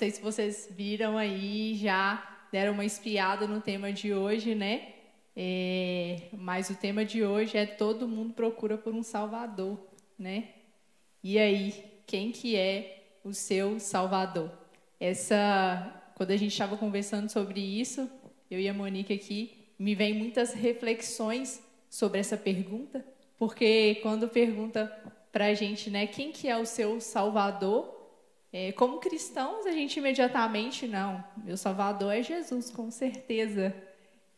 sei se vocês viram aí, já deram uma espiada no tema de hoje, né? É, mas o tema de hoje é todo mundo procura por um Salvador, né? E aí, quem que é o seu Salvador? Essa, quando a gente estava conversando sobre isso, eu e a Monique aqui, me vem muitas reflexões sobre essa pergunta, porque quando pergunta para a gente, né, quem que é o seu Salvador? É, como cristãos, a gente imediatamente, não, meu Salvador é Jesus, com certeza.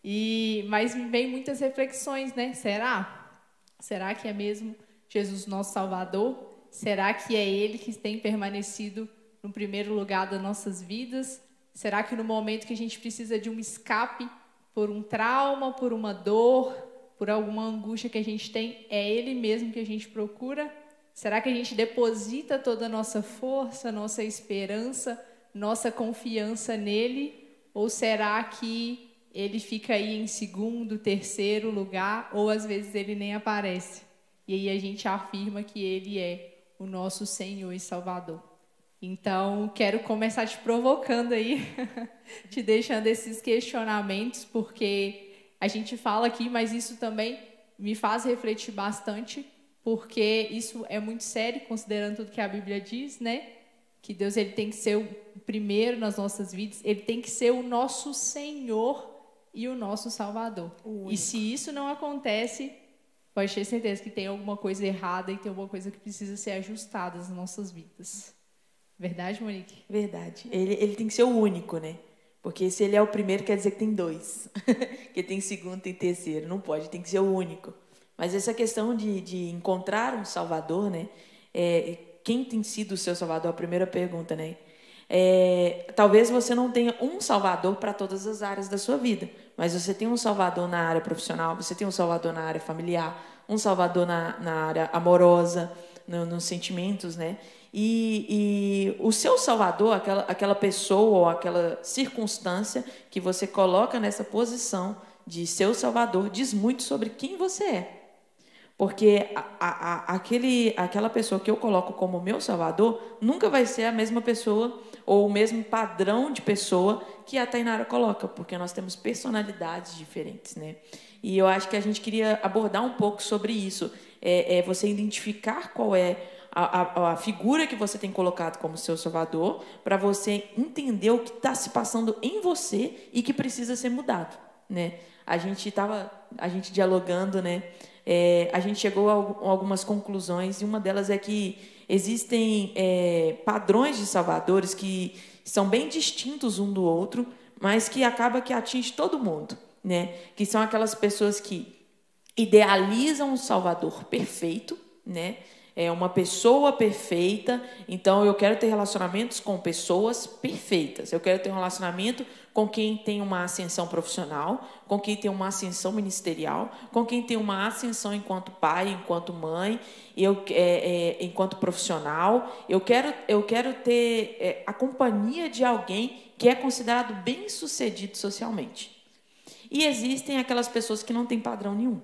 E, mas me vem muitas reflexões, né? Será? Será que é mesmo Jesus nosso Salvador? Será que é Ele que tem permanecido no primeiro lugar das nossas vidas? Será que no momento que a gente precisa de um escape por um trauma, por uma dor, por alguma angústia que a gente tem, é Ele mesmo que a gente procura? Será que a gente deposita toda a nossa força, nossa esperança, nossa confiança nele? Ou será que ele fica aí em segundo, terceiro lugar, ou às vezes ele nem aparece? E aí a gente afirma que ele é o nosso Senhor e Salvador. Então, quero começar te provocando aí, te deixando esses questionamentos, porque a gente fala aqui, mas isso também me faz refletir bastante porque isso é muito sério, considerando tudo que a Bíblia diz, né? Que Deus ele tem que ser o primeiro nas nossas vidas, ele tem que ser o nosso Senhor e o nosso Salvador. O e se isso não acontece, pode ter certeza que tem alguma coisa errada e tem alguma coisa que precisa ser ajustada nas nossas vidas. Verdade, Monique? Verdade. Ele, ele tem que ser o único, né? Porque se ele é o primeiro, quer dizer que tem dois. que tem segundo, tem terceiro. Não pode, tem que ser o único. Mas essa questão de, de encontrar um Salvador, né? É, quem tem sido o seu Salvador? A primeira pergunta, né? É, talvez você não tenha um Salvador para todas as áreas da sua vida, mas você tem um Salvador na área profissional, você tem um Salvador na área familiar, um Salvador na, na área amorosa, no, nos sentimentos, né? E, e, o seu Salvador, aquela, aquela pessoa ou aquela circunstância que você coloca nessa posição de seu Salvador, diz muito sobre quem você é. Porque a, a, aquele, aquela pessoa que eu coloco como meu salvador nunca vai ser a mesma pessoa ou o mesmo padrão de pessoa que a Tainara coloca, porque nós temos personalidades diferentes, né? E eu acho que a gente queria abordar um pouco sobre isso. É, é você identificar qual é a, a, a, figura que você tem colocado como seu salvador, para você entender o que está se passando em você e que precisa ser mudado, né? A gente estava, a gente dialogando, né? É, a gente chegou a algumas conclusões, e uma delas é que existem é, padrões de salvadores que são bem distintos um do outro, mas que acaba que atinge todo mundo, né? Que são aquelas pessoas que idealizam um salvador perfeito, né? é uma pessoa perfeita, então eu quero ter relacionamentos com pessoas perfeitas. Eu quero ter um relacionamento com quem tem uma ascensão profissional, com quem tem uma ascensão ministerial, com quem tem uma ascensão enquanto pai, enquanto mãe, eu, é, é, enquanto profissional. Eu quero, eu quero ter é, a companhia de alguém que é considerado bem sucedido socialmente. E existem aquelas pessoas que não têm padrão nenhum.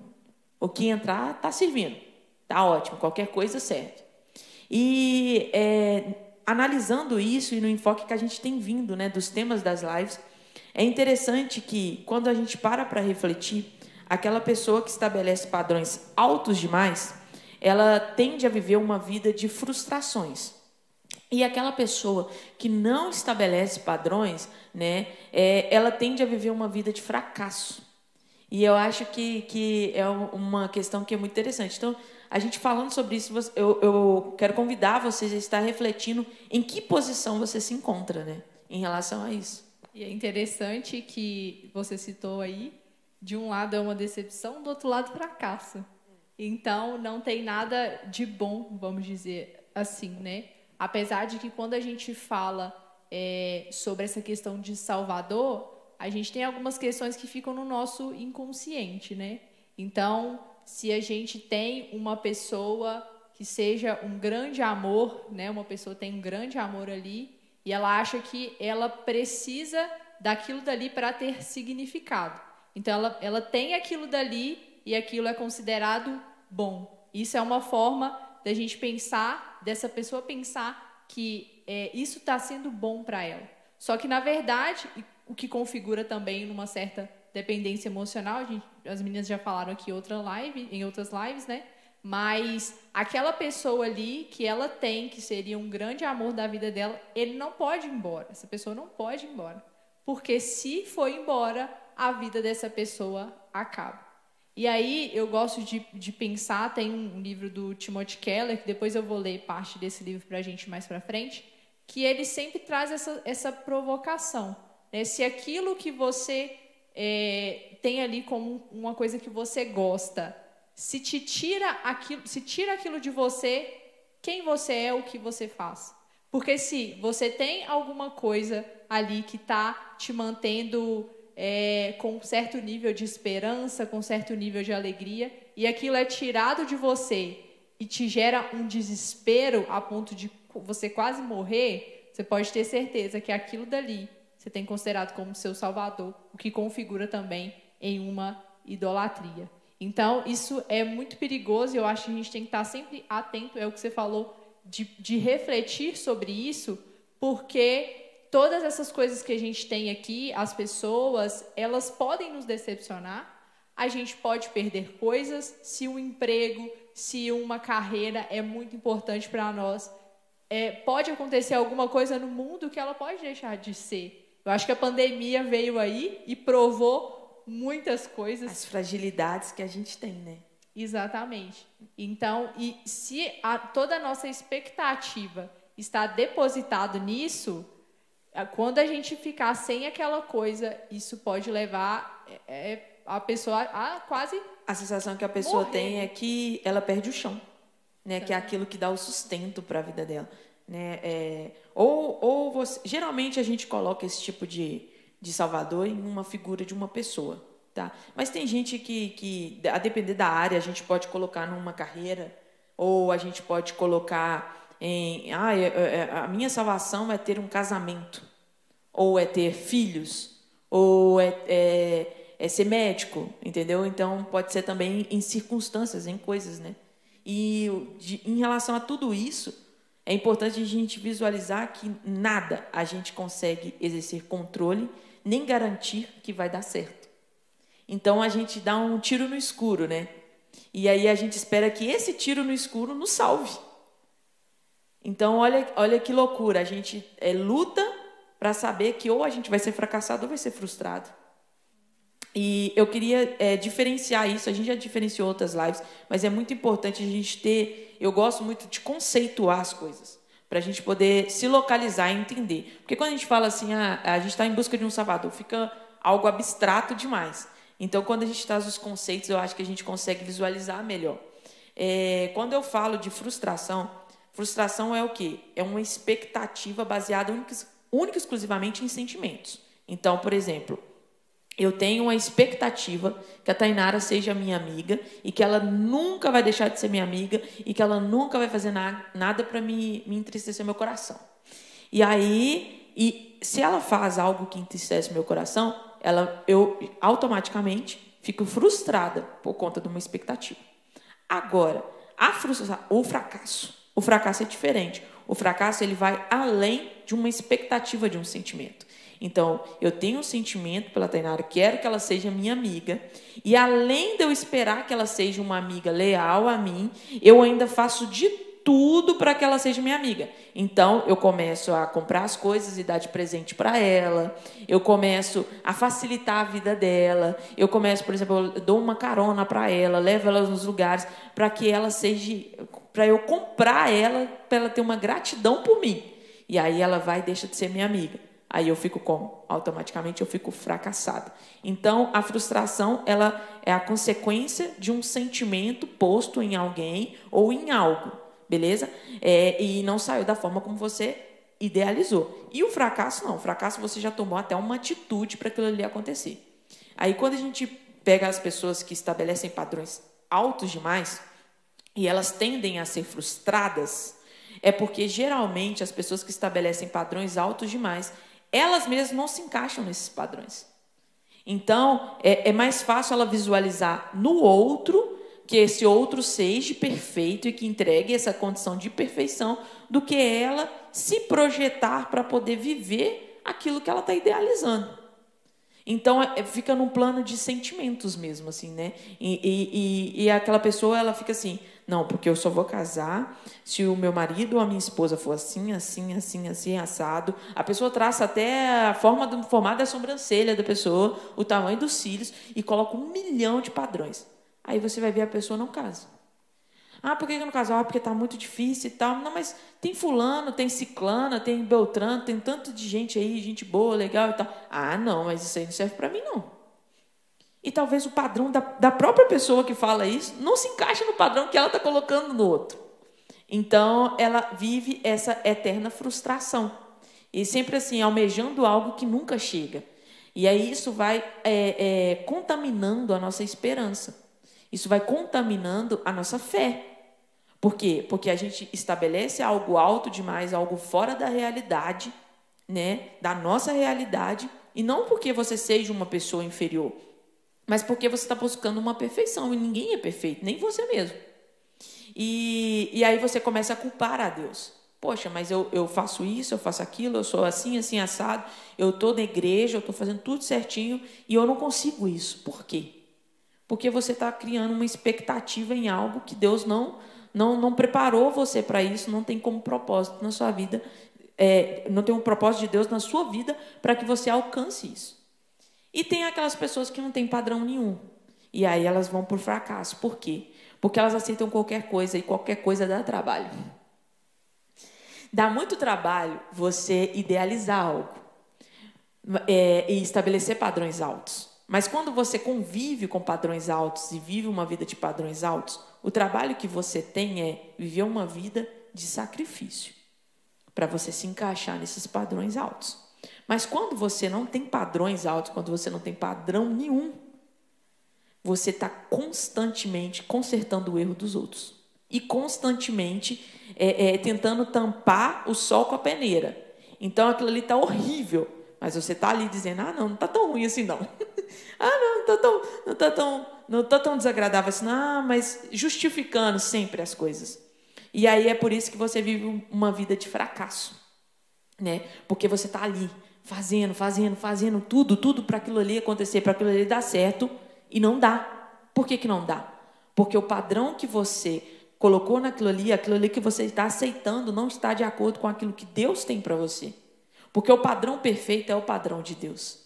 O que entrar está servindo. Tá ótimo, qualquer coisa serve. E é, analisando isso e no enfoque que a gente tem vindo né, dos temas das lives, é interessante que quando a gente para para refletir, aquela pessoa que estabelece padrões altos demais, ela tende a viver uma vida de frustrações. E aquela pessoa que não estabelece padrões, né, é, ela tende a viver uma vida de fracasso. E eu acho que, que é uma questão que é muito interessante. Então, a gente falando sobre isso, eu, eu quero convidar vocês a estar refletindo em que posição você se encontra, né, em relação a isso. E é interessante que você citou aí, de um lado é uma decepção, do outro lado fracasso. Então, não tem nada de bom, vamos dizer assim, né? Apesar de que quando a gente fala é, sobre essa questão de Salvador, a gente tem algumas questões que ficam no nosso inconsciente, né? Então, se a gente tem uma pessoa que seja um grande amor, né? Uma pessoa tem um grande amor ali e ela acha que ela precisa daquilo dali para ter significado. Então ela, ela tem aquilo dali e aquilo é considerado bom. Isso é uma forma da gente pensar, dessa pessoa pensar que é, isso está sendo bom para ela. Só que, na verdade, o que configura também numa certa dependência emocional, gente, as meninas já falaram aqui outra live, em outras lives, né? Mas aquela pessoa ali que ela tem, que seria um grande amor da vida dela, ele não pode ir embora. Essa pessoa não pode ir embora. Porque se for embora, a vida dessa pessoa acaba. E aí eu gosto de, de pensar, tem um livro do Timothy Keller, que depois eu vou ler parte desse livro para a gente mais para frente, que ele sempre traz essa, essa provocação. Né? Se aquilo que você é, tem ali como uma coisa que você gosta, se te tira aquilo, se tira aquilo de você, quem você é, o que você faz. Porque se você tem alguma coisa ali que está te mantendo é, com um certo nível de esperança, com um certo nível de alegria, e aquilo é tirado de você e te gera um desespero a ponto de você quase morrer, você pode ter certeza que aquilo dali você tem considerado como seu salvador, o que configura também em uma idolatria. Então, isso é muito perigoso e eu acho que a gente tem que estar sempre atento, é o que você falou, de, de refletir sobre isso, porque todas essas coisas que a gente tem aqui, as pessoas, elas podem nos decepcionar. A gente pode perder coisas se um emprego, se uma carreira é muito importante para nós. É, pode acontecer alguma coisa no mundo que ela pode deixar de ser. Eu acho que a pandemia veio aí e provou muitas coisas. As fragilidades que a gente tem, né? Exatamente. Então, e se a, toda a nossa expectativa está depositado nisso, é, quando a gente ficar sem aquela coisa, isso pode levar é, é, a pessoa a quase. A sensação que a pessoa morrer. tem é que ela perde o chão, né? Que é aquilo que dá o sustento para a vida dela, né? É, ou ou você, geralmente a gente coloca esse tipo de, de salvador em uma figura de uma pessoa, tá? Mas tem gente que, que a depender da área a gente pode colocar numa carreira ou a gente pode colocar em ah, a minha salvação é ter um casamento, ou é ter filhos, ou é, é, é ser médico, entendeu? Então pode ser também em circunstâncias, em coisas, né? E de, em relação a tudo isso, é importante a gente visualizar que nada a gente consegue exercer controle, nem garantir que vai dar certo. Então a gente dá um tiro no escuro, né? E aí a gente espera que esse tiro no escuro nos salve. Então, olha, olha que loucura. A gente é, luta para saber que ou a gente vai ser fracassado ou vai ser frustrado. E eu queria é, diferenciar isso. A gente já diferenciou outras lives, mas é muito importante a gente ter. Eu gosto muito de conceituar as coisas para a gente poder se localizar e entender. Porque quando a gente fala assim, ah, a gente está em busca de um Salvador, fica algo abstrato demais. Então, quando a gente traz os conceitos, eu acho que a gente consegue visualizar melhor. É, quando eu falo de frustração, Frustração é o quê? É uma expectativa baseada única e exclusivamente em sentimentos. Então, por exemplo, eu tenho uma expectativa que a Tainara seja minha amiga e que ela nunca vai deixar de ser minha amiga e que ela nunca vai fazer na, nada para me, me entristecer meu coração. E aí, e se ela faz algo que entristece meu coração, ela, eu automaticamente fico frustrada por conta de uma expectativa. Agora, a frustração, o fracasso o fracasso é diferente. O fracasso ele vai além de uma expectativa de um sentimento. Então, eu tenho um sentimento pela Tainara, quero que ela seja minha amiga, e além de eu esperar que ela seja uma amiga leal a mim, eu ainda faço de tudo para que ela seja minha amiga. Então, eu começo a comprar as coisas e dar de presente para ela. Eu começo a facilitar a vida dela. Eu começo, por exemplo, eu dou uma carona para ela, levo ela nos lugares para que ela seja para eu comprar ela, para ela ter uma gratidão por mim. E aí ela vai e deixa de ser minha amiga. Aí eu fico como? Automaticamente eu fico fracassada. Então, a frustração, ela é a consequência de um sentimento posto em alguém ou em algo beleza? É, e não saiu da forma como você idealizou. E o fracasso não, o fracasso você já tomou até uma atitude para aquilo ali acontecer. Aí quando a gente pega as pessoas que estabelecem padrões altos demais e elas tendem a ser frustradas, é porque geralmente as pessoas que estabelecem padrões altos demais, elas mesmas não se encaixam nesses padrões. Então, é, é mais fácil ela visualizar no outro que esse outro seja perfeito e que entregue essa condição de perfeição do que ela se projetar para poder viver aquilo que ela está idealizando. Então é, fica num plano de sentimentos mesmo, assim, né? E, e, e, aquela pessoa ela fica assim, não, porque eu só vou casar se o meu marido ou a minha esposa for assim, assim, assim, assim, assado. A pessoa traça até a forma do formato da sobrancelha da pessoa, o tamanho dos cílios e coloca um milhão de padrões. Aí você vai ver a pessoa não casa. Ah, por que eu não caso? Ah, porque está muito difícil e tal. Não, mas tem fulano, tem ciclana, tem beltrano, tem tanto de gente aí, gente boa, legal e tal. Ah, não, mas isso aí não serve para mim, não. E talvez o padrão da, da própria pessoa que fala isso não se encaixe no padrão que ela está colocando no outro. Então, ela vive essa eterna frustração. E sempre assim, almejando algo que nunca chega. E aí isso vai é, é, contaminando a nossa esperança. Isso vai contaminando a nossa fé. Por quê? Porque a gente estabelece algo alto demais, algo fora da realidade, né? Da nossa realidade, e não porque você seja uma pessoa inferior, mas porque você está buscando uma perfeição e ninguém é perfeito, nem você mesmo. E, e aí você começa a culpar a Deus. Poxa, mas eu, eu faço isso, eu faço aquilo, eu sou assim, assim, assado, eu estou na igreja, eu estou fazendo tudo certinho e eu não consigo isso. Por quê? Porque você está criando uma expectativa em algo que Deus não, não, não preparou você para isso, não tem como propósito na sua vida, é, não tem um propósito de Deus na sua vida para que você alcance isso. E tem aquelas pessoas que não têm padrão nenhum. E aí elas vão por fracasso. Por quê? Porque elas aceitam qualquer coisa e qualquer coisa dá trabalho. Dá muito trabalho você idealizar algo é, e estabelecer padrões altos. Mas quando você convive com padrões altos e vive uma vida de padrões altos, o trabalho que você tem é viver uma vida de sacrifício para você se encaixar nesses padrões altos. Mas quando você não tem padrões altos, quando você não tem padrão nenhum, você está constantemente consertando o erro dos outros e constantemente é, é, tentando tampar o sol com a peneira. Então aquilo ali está horrível, mas você está ali dizendo: ah, não, não está tão ruim assim não. ah, não, não está tão, não tá tão, não tá tão desagradável assim, ah, mas justificando sempre as coisas. E aí é por isso que você vive uma vida de fracasso, né? Porque você está ali fazendo, fazendo, fazendo tudo, tudo para aquilo ali acontecer, para aquilo ali dar certo e não dá. Por que, que não dá? Porque o padrão que você colocou naquilo ali, aquilo ali que você está aceitando, não está de acordo com aquilo que Deus tem para você. Porque o padrão perfeito é o padrão de Deus.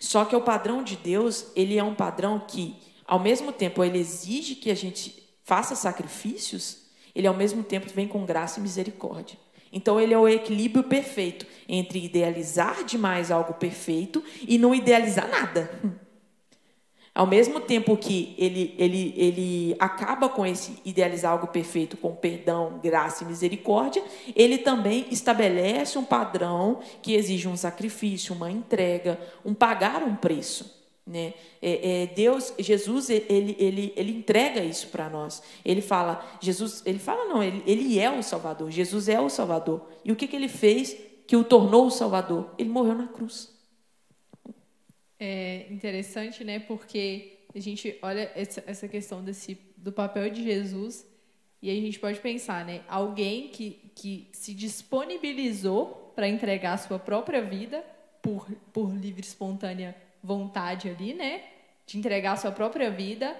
Só que o padrão de Deus, ele é um padrão que, ao mesmo tempo, ele exige que a gente faça sacrifícios, ele ao mesmo tempo vem com graça e misericórdia. Então ele é o equilíbrio perfeito entre idealizar demais algo perfeito e não idealizar nada. Ao mesmo tempo que ele, ele, ele acaba com esse idealizar algo perfeito com perdão, graça e misericórdia, ele também estabelece um padrão que exige um sacrifício, uma entrega, um pagar um preço. Né? É, é, Deus, Jesus, ele, ele, ele entrega isso para nós. Ele fala, Jesus, ele fala não, ele, ele é o Salvador. Jesus é o Salvador. E o que, que ele fez que o tornou o Salvador? Ele morreu na cruz é interessante, né? Porque a gente olha essa questão desse, do papel de Jesus e a gente pode pensar, né? Alguém que, que se disponibilizou para entregar a sua própria vida por, por livre, espontânea vontade ali, né? De entregar a sua própria vida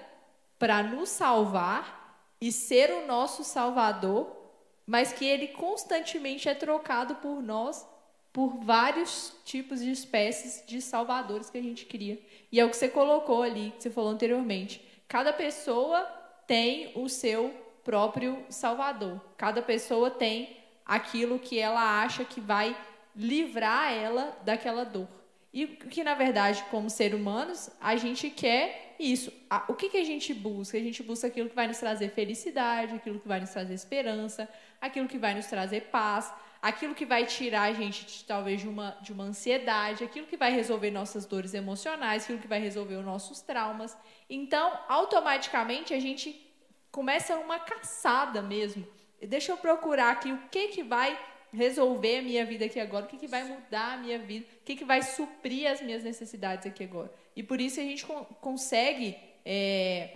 para nos salvar e ser o nosso salvador, mas que ele constantemente é trocado por nós por vários tipos de espécies de salvadores que a gente cria. E é o que você colocou ali, que você falou anteriormente. Cada pessoa tem o seu próprio salvador. Cada pessoa tem aquilo que ela acha que vai livrar ela daquela dor. E que, na verdade, como seres humanos, a gente quer isso. O que, que a gente busca? A gente busca aquilo que vai nos trazer felicidade, aquilo que vai nos trazer esperança, aquilo que vai nos trazer paz, aquilo que vai tirar a gente de, talvez de uma, de uma ansiedade, aquilo que vai resolver nossas dores emocionais, aquilo que vai resolver os nossos traumas. Então, automaticamente a gente começa uma caçada mesmo. Deixa eu procurar aqui o que que vai resolver a minha vida aqui agora, o que, que vai mudar a minha vida, o que, que vai suprir as minhas necessidades aqui agora. E por isso a gente consegue é,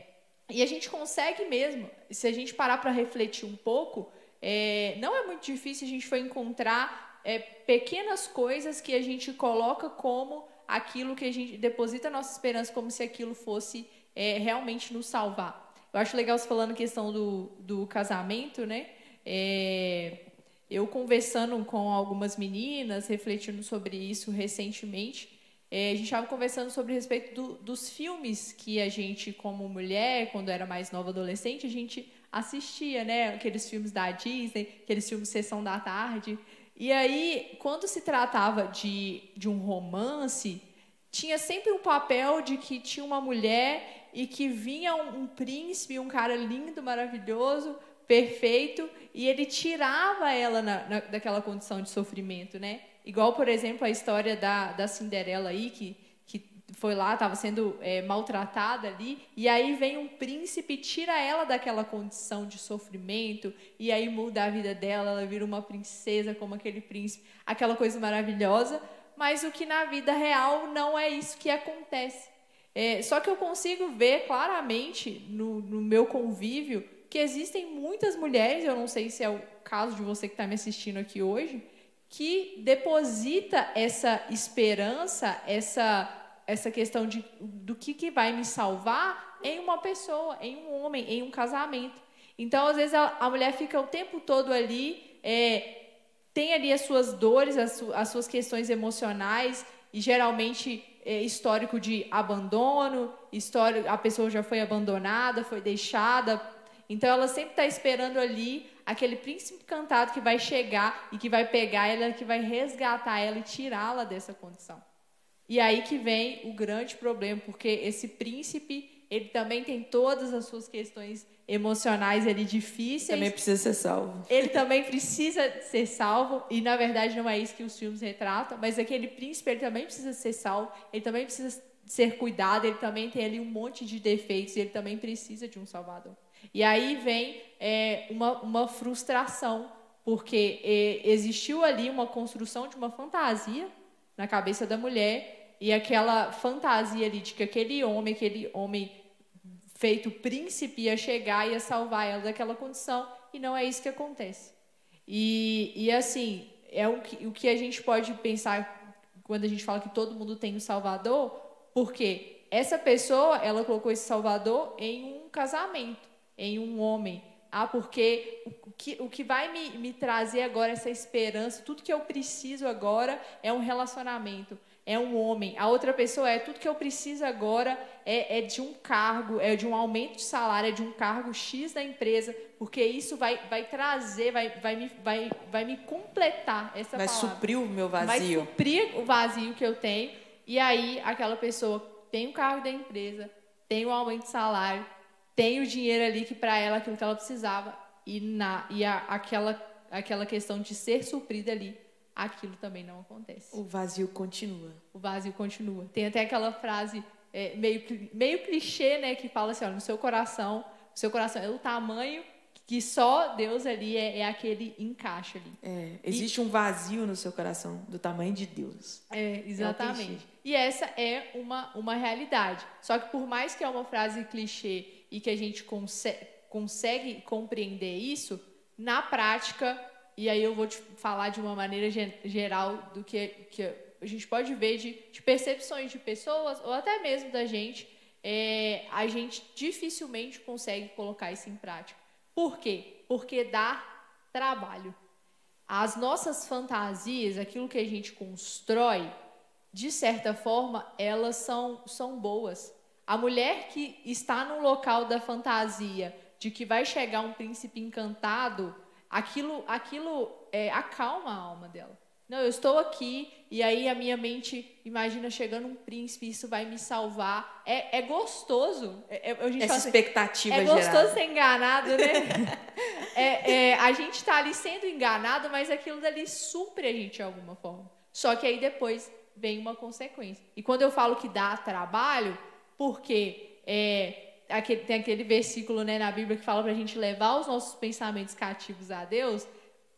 E a gente consegue mesmo, se a gente parar para refletir um pouco, é, não é muito difícil a gente foi encontrar é, pequenas coisas que a gente coloca como aquilo que a gente deposita a nossa esperança como se aquilo fosse é, realmente nos salvar. Eu acho legal você falando questão do, do casamento, né? É, eu conversando com algumas meninas, refletindo sobre isso recentemente, é, a gente estava conversando sobre respeito do, dos filmes que a gente, como mulher, quando era mais nova adolescente, a gente assistia, né? Aqueles filmes da Disney, aqueles filmes Sessão da Tarde. E aí, quando se tratava de, de um romance, tinha sempre um papel de que tinha uma mulher e que vinha um, um príncipe, um cara lindo, maravilhoso, perfeito, e ele tirava ela na, na, daquela condição de sofrimento, né? Igual, por exemplo, a história da, da Cinderela aí, que, que foi lá, estava sendo é, maltratada ali, e aí vem um príncipe, tira ela daquela condição de sofrimento, e aí muda a vida dela, ela vira uma princesa como aquele príncipe, aquela coisa maravilhosa, mas o que na vida real não é isso que acontece. É, só que eu consigo ver claramente no, no meu convívio que existem muitas mulheres, eu não sei se é o caso de você que está me assistindo aqui hoje, que deposita essa esperança, essa essa questão de do que, que vai me salvar em uma pessoa, em um homem, em um casamento. Então, às vezes, a, a mulher fica o tempo todo ali, é, tem ali as suas dores, as, su, as suas questões emocionais, e geralmente é, histórico de abandono, histórico, a pessoa já foi abandonada, foi deixada. Então ela sempre está esperando ali aquele príncipe encantado que vai chegar e que vai pegar ela, que vai resgatar ela e tirá-la dessa condição. E aí que vem o grande problema, porque esse príncipe, ele também tem todas as suas questões emocionais ali difíceis. Também precisa ser salvo. Ele também precisa ser salvo, e na verdade não é isso que os filmes retratam, mas aquele príncipe ele também precisa ser salvo, ele também precisa ser cuidado, ele também tem ali um monte de defeitos, e ele também precisa de um salvador. E aí vem é, uma, uma frustração, porque é, existiu ali uma construção de uma fantasia na cabeça da mulher, e aquela fantasia ali de que aquele homem, aquele homem feito príncipe ia chegar e ia salvar ela daquela condição, e não é isso que acontece. E, e assim, é o que, o que a gente pode pensar quando a gente fala que todo mundo tem um salvador, porque essa pessoa, ela colocou esse salvador em um casamento, em um homem. Ah, porque o que, o que vai me, me trazer agora essa esperança, tudo que eu preciso agora é um relacionamento é um homem, a outra pessoa é tudo que eu preciso agora é, é, de um cargo, é de um aumento de salário, é de um cargo X da empresa, porque isso vai, vai trazer, vai, vai, me, vai, vai me completar essa vai palavra. suprir o meu vazio. Vai suprir o vazio que eu tenho. E aí aquela pessoa tem o cargo da empresa, tem o aumento de salário, tem o dinheiro ali que para ela aquilo que ela precisava e na e a, aquela aquela questão de ser suprida ali aquilo também não acontece. O vazio continua. O vazio continua. Tem até aquela frase é, meio, meio clichê, né, que fala assim, ó, no seu coração, o seu coração é o tamanho que só Deus ali é, é aquele encaixe ali. É, existe e, um vazio no seu coração do tamanho de Deus. É, exatamente. É e essa é uma, uma realidade. Só que por mais que é uma frase clichê e que a gente consegue, consegue compreender isso, na prática e aí eu vou te falar de uma maneira geral do que, que a gente pode ver de, de percepções de pessoas ou até mesmo da gente. É, a gente dificilmente consegue colocar isso em prática. Por quê? Porque dá trabalho. As nossas fantasias, aquilo que a gente constrói, de certa forma, elas são, são boas. A mulher que está no local da fantasia de que vai chegar um príncipe encantado, aquilo, aquilo é, acalma a alma dela. Não, eu estou aqui e aí a minha mente imagina chegando um príncipe, isso vai me salvar. É, é gostoso. É, é, a gente Essa assim, expectativa É gostoso gerada. ser enganado, né? é, é, a gente está ali sendo enganado, mas aquilo dali supre a gente de alguma forma. Só que aí depois vem uma consequência. E quando eu falo que dá trabalho, porque é, aquele, tem aquele versículo né, na Bíblia que fala para a gente levar os nossos pensamentos cativos a Deus.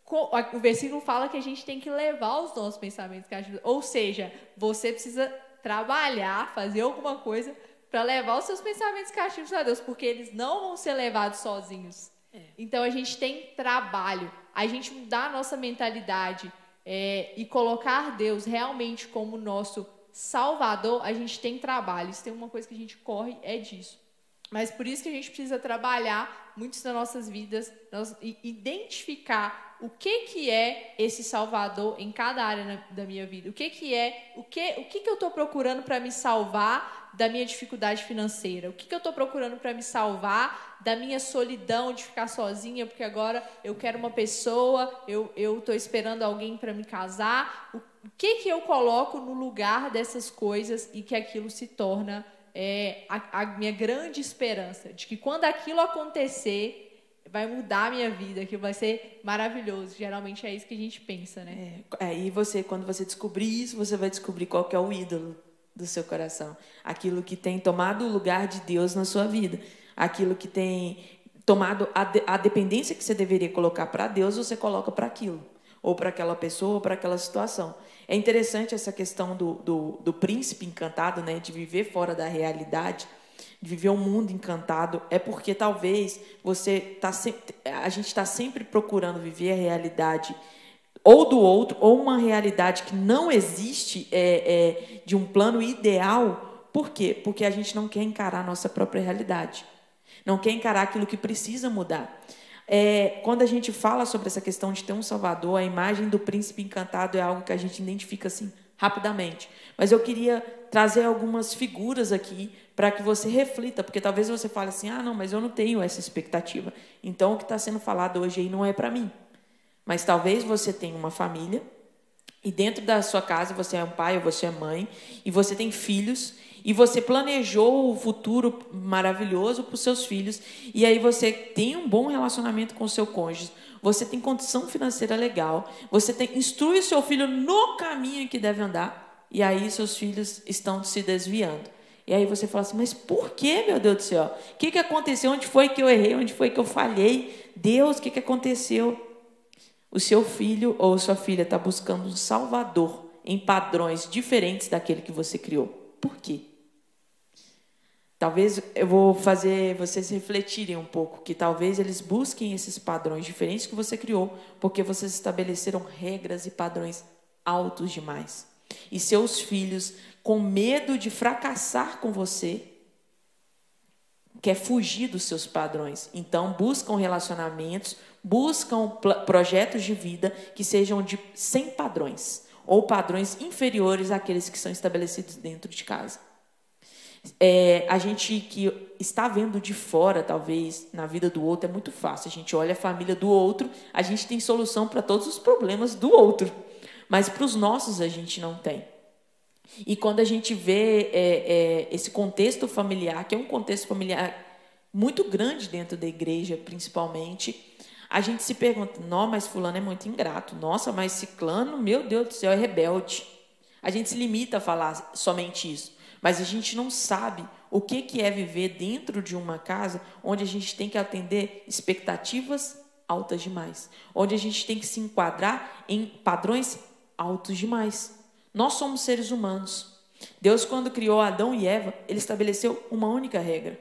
O versículo fala que a gente tem que levar os nossos pensamentos cativos. Ou seja, você precisa trabalhar, fazer alguma coisa para levar os seus pensamentos cativos a Deus, porque eles não vão ser levados sozinhos. É. Então a gente tem trabalho, a gente mudar a nossa mentalidade é, e colocar Deus realmente como nosso Salvador, a gente tem trabalho. Se tem uma coisa que a gente corre, é disso. Mas por isso que a gente precisa trabalhar muito nas nossas vidas, nós, identificar o que, que é esse Salvador em cada área na, da minha vida. O que, que é, o que, o que, que eu estou procurando para me salvar da minha dificuldade financeira? O que, que eu estou procurando para me salvar da minha solidão de ficar sozinha, porque agora eu quero uma pessoa, eu estou esperando alguém para me casar. O, o que, que eu coloco no lugar dessas coisas e que aquilo se torna é, a, a, minha grande esperança de que quando aquilo acontecer vai mudar a minha vida, que vai ser maravilhoso. Geralmente é isso que a gente pensa, né? É, aí você, quando você descobrir isso, você vai descobrir qual que é o ídolo do seu coração, aquilo que tem tomado o lugar de Deus na sua vida, aquilo que tem tomado a, de, a dependência que você deveria colocar para Deus, você coloca para aquilo, ou para aquela pessoa, ou para aquela situação. É interessante essa questão do, do, do príncipe encantado, né, de viver fora da realidade, de viver um mundo encantado, é porque talvez você tá sempre, a gente está sempre procurando viver a realidade ou do outro, ou uma realidade que não existe é, é, de um plano ideal. Por quê? Porque a gente não quer encarar a nossa própria realidade. Não quer encarar aquilo que precisa mudar. É, quando a gente fala sobre essa questão de ter um Salvador, a imagem do príncipe encantado é algo que a gente identifica assim rapidamente. Mas eu queria trazer algumas figuras aqui para que você reflita, porque talvez você fale assim: ah, não, mas eu não tenho essa expectativa. Então o que está sendo falado hoje aí não é para mim. Mas talvez você tenha uma família e dentro da sua casa você é um pai ou você é mãe e você tem filhos e você planejou o futuro maravilhoso para os seus filhos, e aí você tem um bom relacionamento com o seu cônjuge, você tem condição financeira legal, você tem, instrui o seu filho no caminho que deve andar, e aí seus filhos estão se desviando. E aí você fala assim, mas por que, meu Deus do céu? O que, que aconteceu? Onde foi que eu errei? Onde foi que eu falhei? Deus, o que, que aconteceu? O seu filho ou sua filha está buscando um salvador em padrões diferentes daquele que você criou. Por quê? Talvez eu vou fazer vocês refletirem um pouco, que talvez eles busquem esses padrões diferentes que você criou, porque vocês estabeleceram regras e padrões altos demais. E seus filhos, com medo de fracassar com você, quer fugir dos seus padrões. Então, buscam relacionamentos, buscam projetos de vida que sejam de sem padrões ou padrões inferiores àqueles que são estabelecidos dentro de casa. É, a gente que está vendo de fora, talvez, na vida do outro, é muito fácil. A gente olha a família do outro, a gente tem solução para todos os problemas do outro. Mas para os nossos a gente não tem. E quando a gente vê é, é, esse contexto familiar, que é um contexto familiar muito grande dentro da igreja, principalmente, a gente se pergunta: não, mas Fulano é muito ingrato. Nossa, mas Ciclano, meu Deus do céu, é rebelde. A gente se limita a falar somente isso. Mas a gente não sabe o que, que é viver dentro de uma casa onde a gente tem que atender expectativas altas demais, onde a gente tem que se enquadrar em padrões altos demais. Nós somos seres humanos. Deus, quando criou Adão e Eva, ele estabeleceu uma única regra.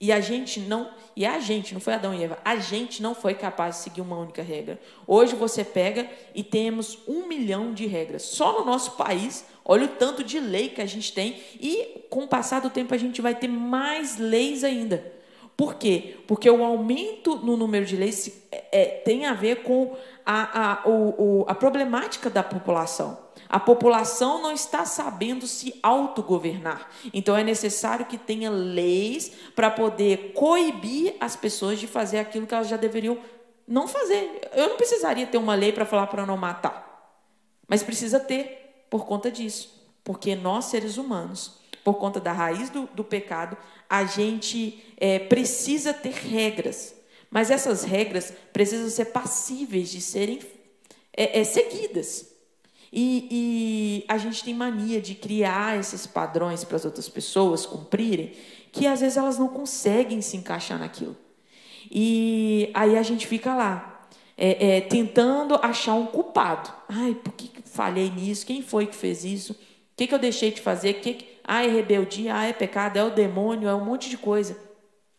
E a gente não, e a gente, não foi Adão e Eva, a gente não foi capaz de seguir uma única regra. Hoje você pega e temos um milhão de regras. Só no nosso país, olha o tanto de lei que a gente tem, e com o passar do tempo a gente vai ter mais leis ainda. Por quê? Porque o aumento no número de leis é, é tem a ver com a, a, o, o, a problemática da população. A população não está sabendo se autogovernar. Então é necessário que tenha leis para poder coibir as pessoas de fazer aquilo que elas já deveriam não fazer. Eu não precisaria ter uma lei para falar para não matar. Mas precisa ter por conta disso. Porque nós, seres humanos, por conta da raiz do, do pecado, a gente é, precisa ter regras. Mas essas regras precisam ser passíveis de serem é, é, seguidas. E, e a gente tem mania de criar esses padrões para as outras pessoas cumprirem, que às vezes elas não conseguem se encaixar naquilo. E aí a gente fica lá, é, é, tentando achar um culpado. Ai, por que falhei nisso? Quem foi que fez isso? O que, que eu deixei de fazer? Que que... ah, é rebeldia, ah, é pecado, é o demônio, é um monte de coisa.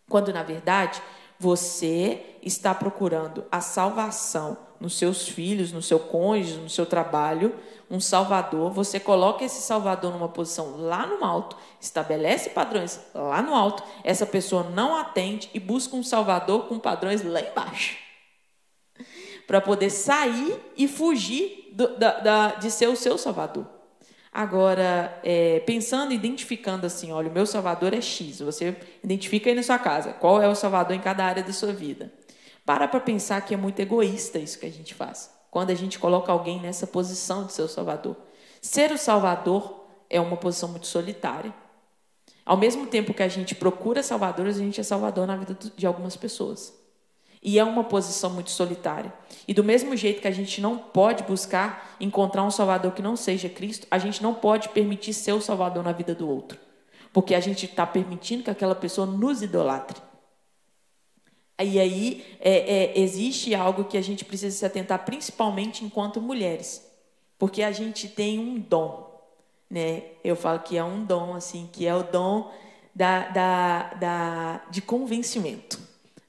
Quando na verdade você está procurando a salvação nos seus filhos, no seu cônjuge, no seu trabalho, um salvador, você coloca esse salvador numa posição lá no alto, estabelece padrões lá no alto, essa pessoa não atende e busca um salvador com padrões lá embaixo. Para poder sair e fugir do, da, da, de ser o seu salvador. Agora, é, pensando, identificando assim, olha, o meu salvador é X, você identifica aí na sua casa qual é o salvador em cada área da sua vida. Para para pensar que é muito egoísta isso que a gente faz, quando a gente coloca alguém nessa posição de ser o salvador. Ser o salvador é uma posição muito solitária. Ao mesmo tempo que a gente procura salvadores, a gente é salvador na vida de algumas pessoas. E é uma posição muito solitária. E do mesmo jeito que a gente não pode buscar encontrar um salvador que não seja Cristo, a gente não pode permitir ser o salvador na vida do outro. Porque a gente está permitindo que aquela pessoa nos idolatre. E aí é, é, existe algo que a gente precisa se atentar, principalmente enquanto mulheres, porque a gente tem um dom, né? Eu falo que é um dom, assim, que é o dom da, da, da, de convencimento.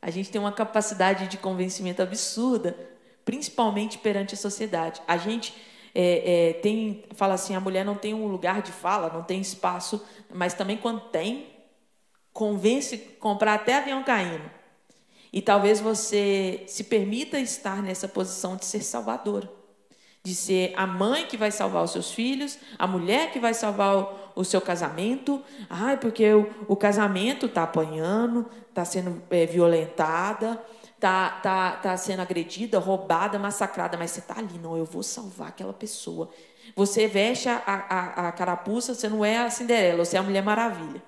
A gente tem uma capacidade de convencimento absurda, principalmente perante a sociedade. A gente é, é, tem, fala assim, a mulher não tem um lugar de fala, não tem espaço, mas também quando tem, convence comprar até avião caindo. E talvez você se permita estar nessa posição de ser salvadora, de ser a mãe que vai salvar os seus filhos, a mulher que vai salvar o, seu casamento. Ai, porque o, o casamento está apanhando, está sendo é, violentada, está tá, tá sendo agredida, roubada, massacrada, mas você está ali, não, eu vou salvar aquela pessoa. Você veste a, a, a carapuça, você não é a Cinderela, você é a Mulher Maravilha.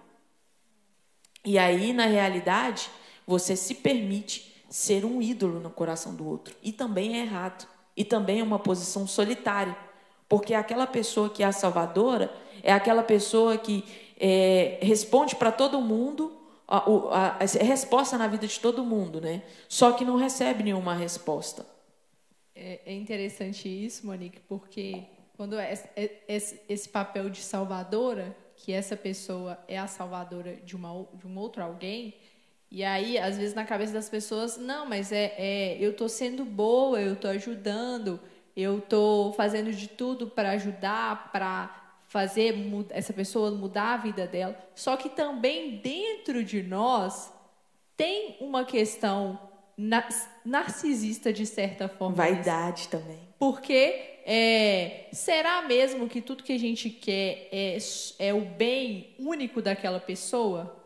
E aí, na realidade, você se permite ser um ídolo no coração do outro. E também é errado. E também é uma posição solitária. Porque aquela pessoa que é a salvadora é aquela pessoa que é, responde para todo mundo, a, a, a, resposta na vida de todo mundo, né? Só que não recebe nenhuma resposta. É, é interessante isso, Monique, porque quando é, é, esse, esse papel de salvadora, que essa pessoa é a salvadora de, uma, de um outro alguém, e aí, às vezes, na cabeça das pessoas, não, mas é, é eu estou sendo boa, eu estou ajudando, eu estou fazendo de tudo para ajudar, para fazer essa pessoa mudar a vida dela. Só que também dentro de nós tem uma questão narcisista de certa forma. Vaidade também. Porque é, será mesmo que tudo que a gente quer é, é o bem único daquela pessoa?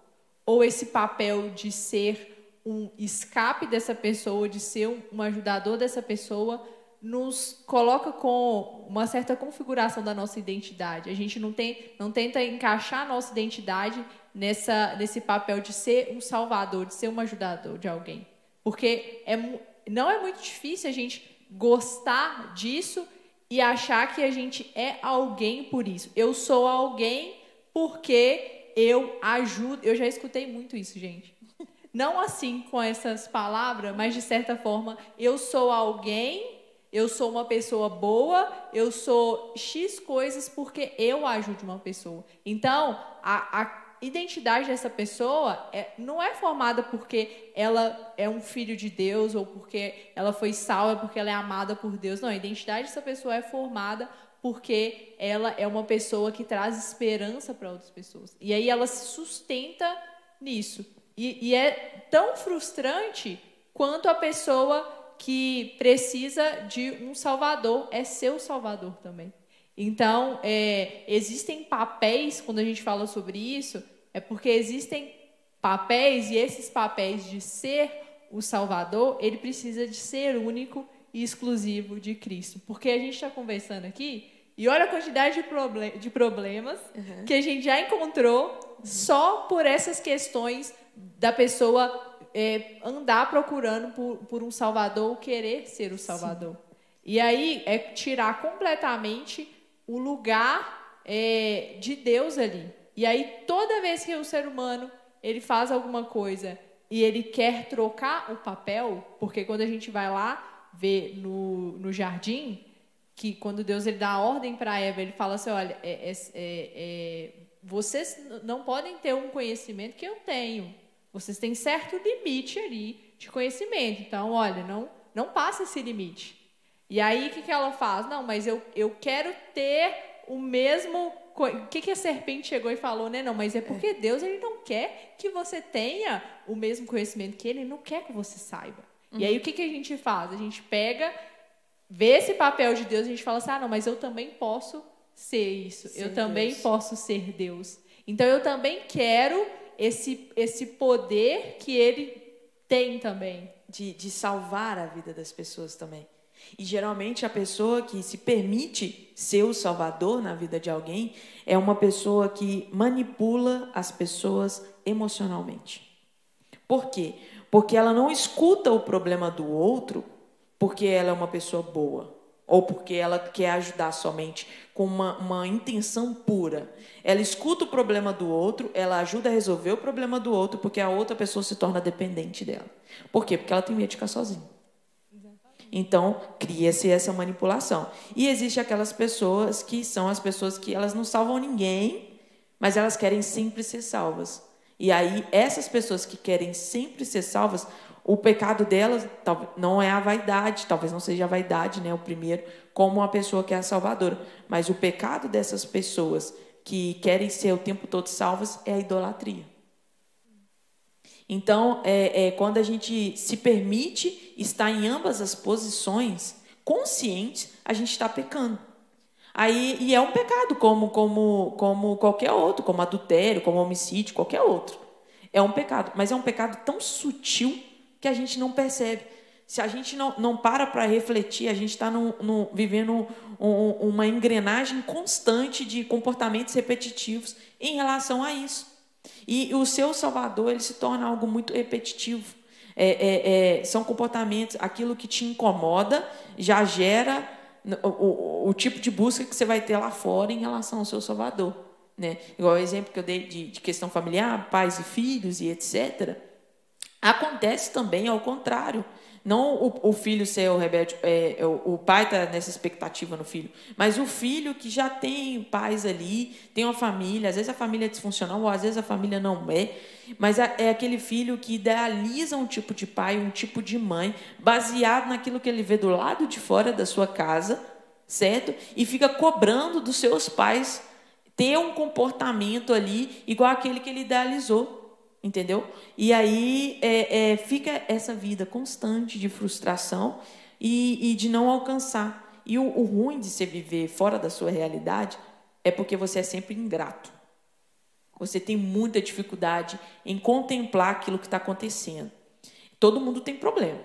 ou esse papel de ser um escape dessa pessoa, de ser um ajudador dessa pessoa, nos coloca com uma certa configuração da nossa identidade. A gente não, tem, não tenta encaixar a nossa identidade nessa, nesse papel de ser um salvador, de ser um ajudador de alguém. Porque é, não é muito difícil a gente gostar disso e achar que a gente é alguém por isso. Eu sou alguém porque eu ajudo. Eu já escutei muito isso, gente. Não assim com essas palavras, mas de certa forma, eu sou alguém, eu sou uma pessoa boa, eu sou X coisas porque eu ajudo uma pessoa. Então, a, a identidade dessa pessoa é, não é formada porque ela é um filho de Deus ou porque ela foi salva, porque ela é amada por Deus. Não, a identidade dessa pessoa é formada porque ela é uma pessoa que traz esperança para outras pessoas. E aí ela se sustenta nisso. E, e, é tão frustrante quanto a pessoa que precisa de um salvador é seu salvador também. Então, é, existem papéis, quando a gente fala sobre isso, é porque existem papéis, e esses papéis de ser o salvador, ele precisa de ser único e exclusivo de Cristo. Porque a gente está conversando aqui e olha a quantidade de, problem de problemas uhum. que a gente já encontrou uhum. só por essas questões da pessoa é, andar procurando por, por, um Salvador ou querer ser o Salvador. Sim. E aí é tirar completamente o lugar é, de Deus ali. E aí toda vez que o ser humano ele faz alguma coisa e ele quer trocar o papel, porque quando a gente vai lá ver no, no jardim, que quando Deus ele dá a ordem para Eva, ele fala assim, olha, é, é, é, vocês não podem ter um conhecimento que eu tenho. Vocês têm certo limite ali de conhecimento. Então, olha, não, não passa esse limite. E aí, o que, que ela faz? Não, mas eu, eu quero ter o mesmo... O que, que a serpente chegou e falou, né? Não, mas é porque Deus ele não quer que você tenha o mesmo conhecimento que ele, ele não quer que você saiba. Uhum. E aí, o que, que a gente faz? A gente pega, vê esse papel de Deus, a gente fala assim, ah, não, mas eu também posso ser isso. Ser eu também Deus. posso ser Deus. Então, eu também quero esse, esse poder que ele tem também. De, de salvar a vida das pessoas também. E geralmente a pessoa que se permite ser o salvador na vida de alguém é uma pessoa que manipula as pessoas emocionalmente. Por quê? Porque ela não escuta o problema do outro porque ela é uma pessoa boa ou porque ela quer ajudar somente com uma, uma intenção pura. Ela escuta o problema do outro, ela ajuda a resolver o problema do outro, porque a outra pessoa se torna dependente dela. Por quê? Porque ela tem medo de ficar sozinha. Então, cria-se essa manipulação. E existe aquelas pessoas que são as pessoas que elas não salvam ninguém, mas elas querem sempre ser salvas. E aí, essas pessoas que querem sempre ser salvas, o pecado delas não é a vaidade, talvez não seja a vaidade, né, o primeiro, como uma pessoa que é salvadora, mas o pecado dessas pessoas que querem ser o tempo todo salvas é a idolatria. Então, é, é, quando a gente se permite estar em ambas as posições, conscientes, a gente está pecando. Aí, e é um pecado, como, como, como qualquer outro, como adultério, como homicídio, qualquer outro. É um pecado, mas é um pecado tão sutil que a gente não percebe. Se a gente não, não para para refletir, a gente está vivendo um, uma engrenagem constante de comportamentos repetitivos em relação a isso. E o seu Salvador ele se torna algo muito repetitivo. É, é, é, são comportamentos, aquilo que te incomoda já gera o, o, o, tipo de busca que você vai ter lá fora em relação ao seu Salvador. Né? Igual o exemplo que eu dei de, de questão familiar, pais e filhos e etc. Acontece também ao contrário. Não o, o filho ser o rebelde, é, é o, o pai está nessa expectativa no filho, mas o filho que já tem pais ali, tem uma família, às vezes a família é disfuncional, ou às vezes a família não é, mas é, é aquele filho que idealiza um tipo de pai, um tipo de mãe, baseado naquilo que ele vê do lado de fora da sua casa, certo? E fica cobrando dos seus pais ter um comportamento ali igual aquele que ele idealizou entendeu? E aí é, é, fica essa vida constante de frustração e, e de não alcançar. E o, o, ruim de se viver fora da sua realidade é porque você é sempre ingrato. Você tem muita dificuldade em contemplar aquilo que está acontecendo. Todo mundo tem problema.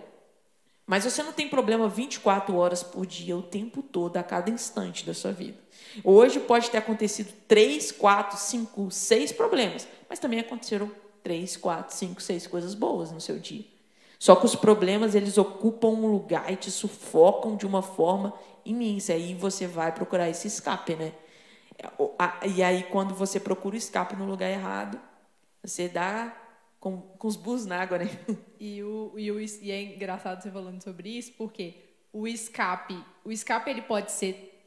Mas você não tem problema 24 horas por dia, o tempo todo, a cada instante da sua vida. Hoje pode ter acontecido 3, 4, 5, 6 problemas, mas também aconteceram três, quatro, cinco, seis coisas boas no seu dia. Só que os problemas eles ocupam um lugar e te sufocam de uma forma imensa. Aí você vai procurar esse escape, né? E aí quando você procura o escape no lugar errado, você dá com, com os bus na água, né? E, o, e, o, e é engraçado você falando sobre isso, porque o escape, o escape ele pode ser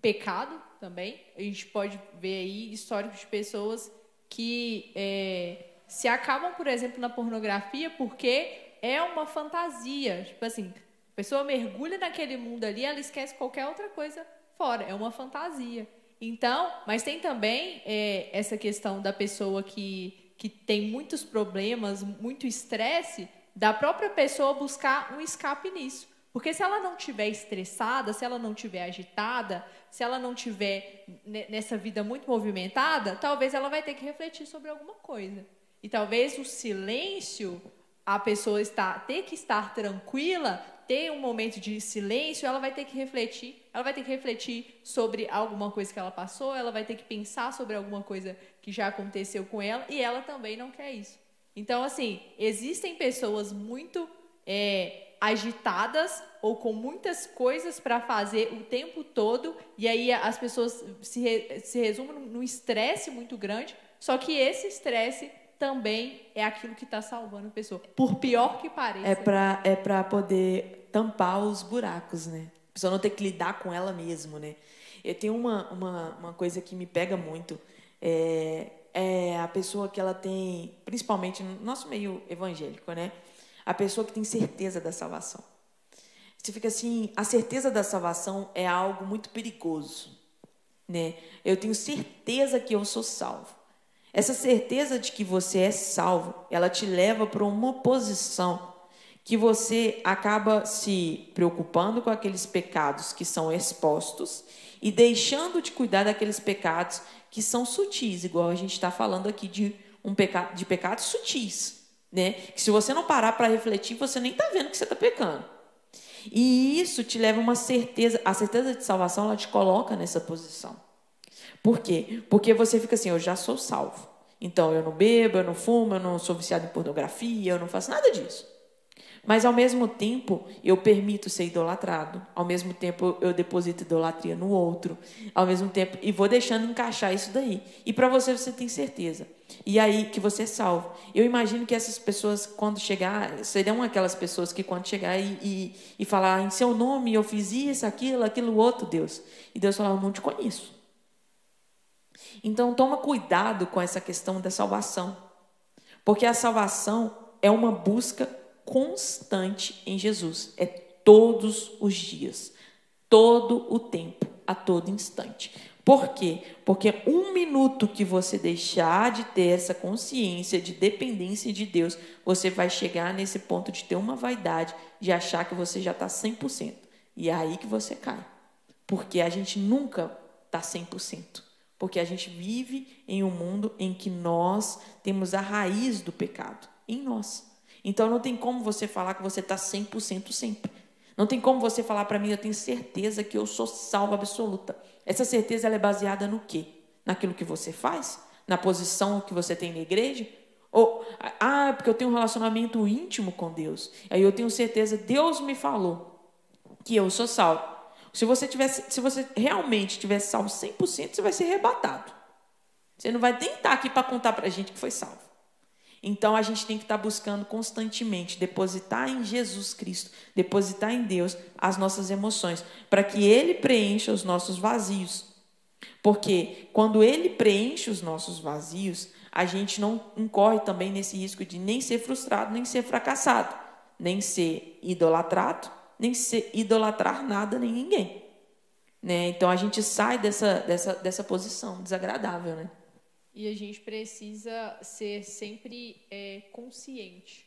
pecado também. A gente pode ver aí históricos de pessoas que é, se acabam, por exemplo, na pornografia porque é uma fantasia. Tipo assim, a pessoa mergulha naquele mundo ali, ela esquece qualquer outra coisa fora. É uma fantasia. Então, mas tem também é, essa questão da pessoa que, que tem muitos problemas, muito estresse, da própria pessoa buscar um escape nisso. Porque se ela não estiver estressada, se ela não estiver agitada, se ela não estiver nessa vida muito movimentada, talvez ela vai ter que refletir sobre alguma coisa. E talvez o silêncio, a pessoa está, ter que estar tranquila, ter um momento de silêncio, ela vai ter que refletir. Ela vai ter que refletir sobre alguma coisa que ela passou, ela vai ter que pensar sobre alguma coisa que já aconteceu com ela, e ela também não quer isso. Então, assim, existem pessoas muito é, agitadas ou com muitas coisas para fazer o tempo todo, e aí as pessoas se, re, se resumem num estresse muito grande, só que esse estresse também é aquilo que está salvando a pessoa, por pior que pareça. É para é para poder tampar os buracos, né? pessoa não ter que lidar com ela mesmo, né? Eu tenho uma, uma, uma coisa que me pega muito, é, é a pessoa que ela tem, principalmente no nosso meio evangélico, né? A pessoa que tem certeza da salvação. Você fica assim, a certeza da salvação é algo muito perigoso, né? Eu tenho certeza que eu sou salvo. Essa certeza de que você é salvo, ela te leva para uma posição que você acaba se preocupando com aqueles pecados que são expostos e deixando de cuidar daqueles pecados que são sutis, igual a gente está falando aqui de um pecado de pecados sutis, né? Que se você não parar para refletir, você nem está vendo que você está pecando. E isso te leva a uma certeza, a certeza de salvação, ela te coloca nessa posição. Por quê? Porque você fica assim, eu já sou salvo. Então eu não bebo, eu não fumo, eu não sou viciado em pornografia, eu não faço nada disso. Mas ao mesmo tempo, eu permito ser idolatrado. Ao mesmo tempo, eu deposito idolatria no outro. Ao mesmo tempo, e vou deixando encaixar isso daí. E para você, você tem certeza. E aí que você é salvo. Eu imagino que essas pessoas, quando chegar, serão aquelas pessoas que quando chegar e, e, e falar em seu nome, eu fiz isso, aquilo, aquilo outro, Deus. E Deus falar, eu não te conheço. Então, toma cuidado com essa questão da salvação. Porque a salvação é uma busca constante em Jesus. É todos os dias, todo o tempo, a todo instante. Por quê? Porque um minuto que você deixar de ter essa consciência de dependência de Deus, você vai chegar nesse ponto de ter uma vaidade, de achar que você já está 100%. E é aí que você cai. Porque a gente nunca está 100%. Porque a gente vive em um mundo em que nós temos a raiz do pecado em nós. Então não tem como você falar que você está 100% sempre. Não tem como você falar para mim, eu tenho certeza que eu sou salva absoluta. Essa certeza ela é baseada no quê? Naquilo que você faz? Na posição que você tem na igreja? Ou, ah, porque eu tenho um relacionamento íntimo com Deus. Aí eu tenho certeza, Deus me falou que eu sou salvo. Se você, tivesse, se você realmente tivesse salvo 100%, você vai ser arrebatado. Você não vai nem estar aqui para contar para a gente que foi salvo. Então a gente tem que estar buscando constantemente depositar em Jesus Cristo, depositar em Deus as nossas emoções, para que Ele preencha os nossos vazios. Porque quando Ele preenche os nossos vazios, a gente não incorre também nesse risco de nem ser frustrado, nem ser fracassado, nem ser idolatrado, nem ser idolatrar nada nem ninguém. Né? Então a gente sai dessa, dessa, dessa posição desagradável, né? E a gente precisa ser sempre é, consciente,